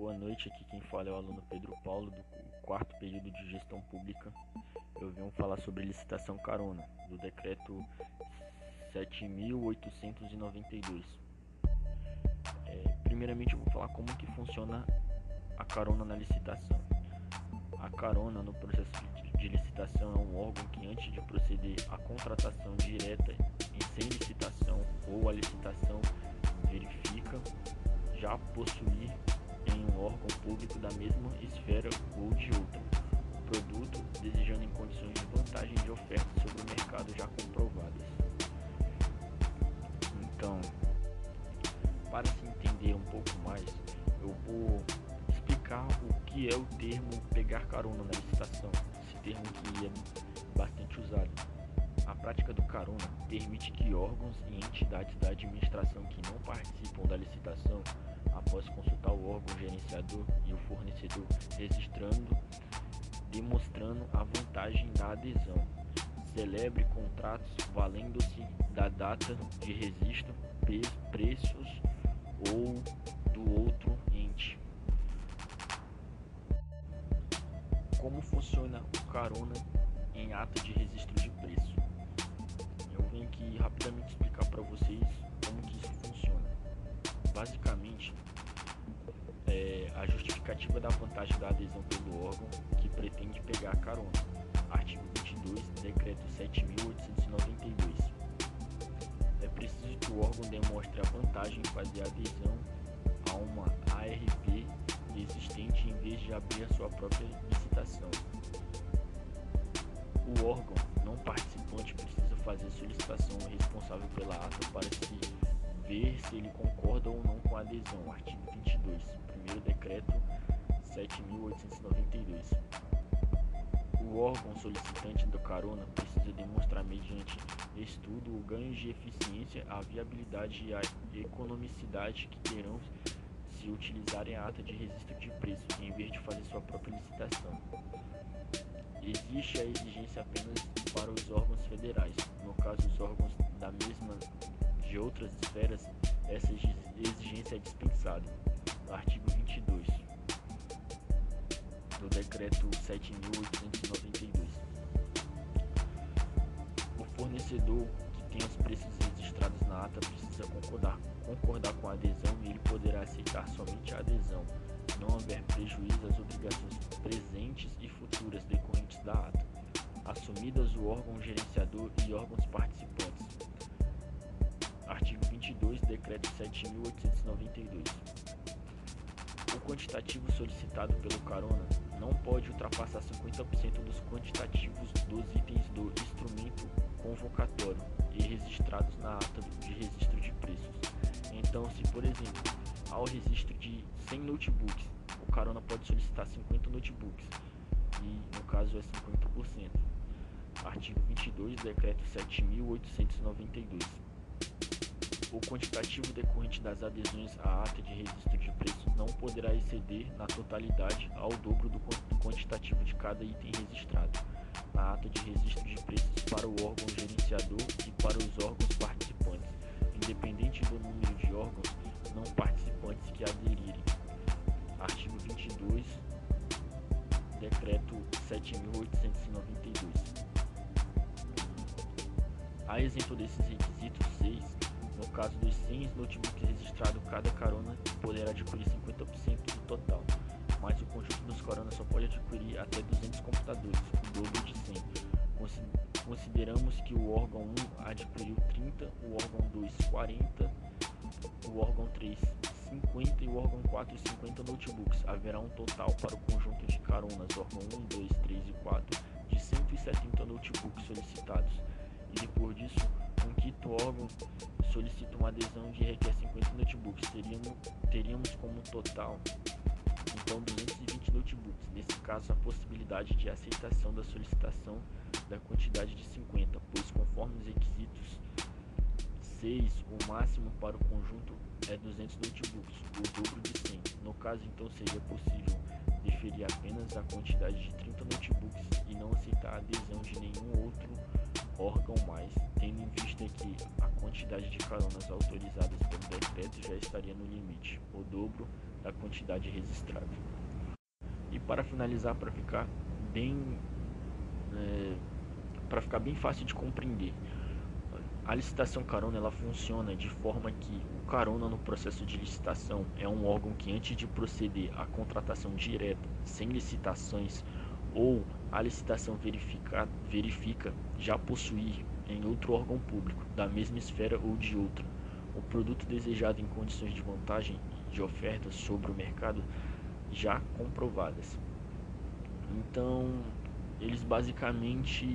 Boa noite, aqui quem fala é o aluno Pedro Paulo, do quarto período de gestão pública. Eu venho falar sobre licitação carona, do decreto 7.892. É, primeiramente eu vou falar como que funciona a carona na licitação. A carona no processo de licitação é um órgão que antes de proceder à contratação direta e sem licitação ou a licitação verifica já possuir órgão público da mesma esfera ou de outra o produto, desejando em condições de vantagem de oferta sobre o mercado já comprovadas. Então, para se entender um pouco mais, eu vou explicar o que é o termo pegar carona na licitação, esse termo que é bastante usado. A prática do carona permite que órgãos e entidades da administração que não participam da licitação após consultar o órgão gerenciador e o fornecedor, registrando, demonstrando a vantagem da adesão. Celebre contratos valendo-se da data de registro, preços ou do outro ente. Como funciona o carona em ata de registro de preço? Justificativa da vantagem da adesão pelo órgão que pretende pegar a carona. Artigo 22, Decreto 7.892. É preciso que o órgão demonstre a vantagem em fazer adesão a uma ARP existente em vez de abrir a sua própria licitação. O órgão não participante precisa fazer solicitação responsável pela ata para se ver se ele concorda ou não com a adesão. Artigo 22, primeiro decreto 7.892. O órgão solicitante do carona precisa demonstrar mediante estudo o ganho de eficiência, a viabilidade e a economicidade que terão se utilizarem a ata de registro de preços em vez de fazer sua própria licitação. Existe a exigência apenas para os órgãos federais. De outras esferas, essa exigência é dispensada. Artigo 22 do Decreto 7.892. O fornecedor que tem os preços registrados na ata precisa concordar, concordar com a adesão e ele poderá aceitar somente a adesão, não haver prejuízo às obrigações presentes e futuras decorrentes da ata, assumidas o órgão gerenciador e órgãos participantes. Artigo 22, Decreto 7.892. O quantitativo solicitado pelo carona não pode ultrapassar 50% dos quantitativos dos itens do instrumento convocatório e registrados na ata de registro de preços. Então, se por exemplo, ao registro de 100 notebooks, o carona pode solicitar 50 notebooks e no caso é 50%. Artigo 22, decreto 7892. O quantitativo decorrente das adesões à ata de registro de preço não poderá exceder na totalidade ao dobro do quantitativo de cada item registrado na ata de registro de preços para o órgão gerenciador e para os órgãos participantes, independente do número de órgãos não participantes que aderirem. Artigo 22, Decreto 7.892. A exemplo desses requisitos 6, no caso dos 100 notebooks registrados, cada carona poderá adquirir 50% do total, mas o conjunto dos coronas só pode adquirir até 200 computadores, o dobro de 100. Consideramos que o órgão 1 adquiriu 30, o órgão 2 40, o órgão 3 50 e o órgão 4 50 notebooks. Haverá um total para o conjunto de caronas órgão 1, 2, 3 e 4 de 170 notebooks solicitados. E depois disso, um quinto órgão solicita uma adesão de requer 50 notebooks. Teríamos, teríamos como total então 220 notebooks. Nesse caso, a possibilidade de aceitação da solicitação da quantidade de 50, pois conforme os requisitos 6, o máximo para o conjunto é 200 notebooks, o dobro de 100. No caso, então, seria possível deferir apenas a quantidade de 30 notebooks e não aceitar a adesão de nenhum outro órgão mais, tendo em vista que quantidade de caronas autorizadas pelo decreto já estaria no limite. O dobro da quantidade registrada. E para finalizar, para ficar bem é, para ficar bem fácil de compreender, a licitação carona ela funciona de forma que o carona no processo de licitação é um órgão que antes de proceder à contratação direta, sem licitações ou a licitação verifica, verifica já possuir em outro órgão público da mesma esfera ou de outra o produto desejado em condições de vantagem de oferta sobre o mercado já comprovadas. Então, eles basicamente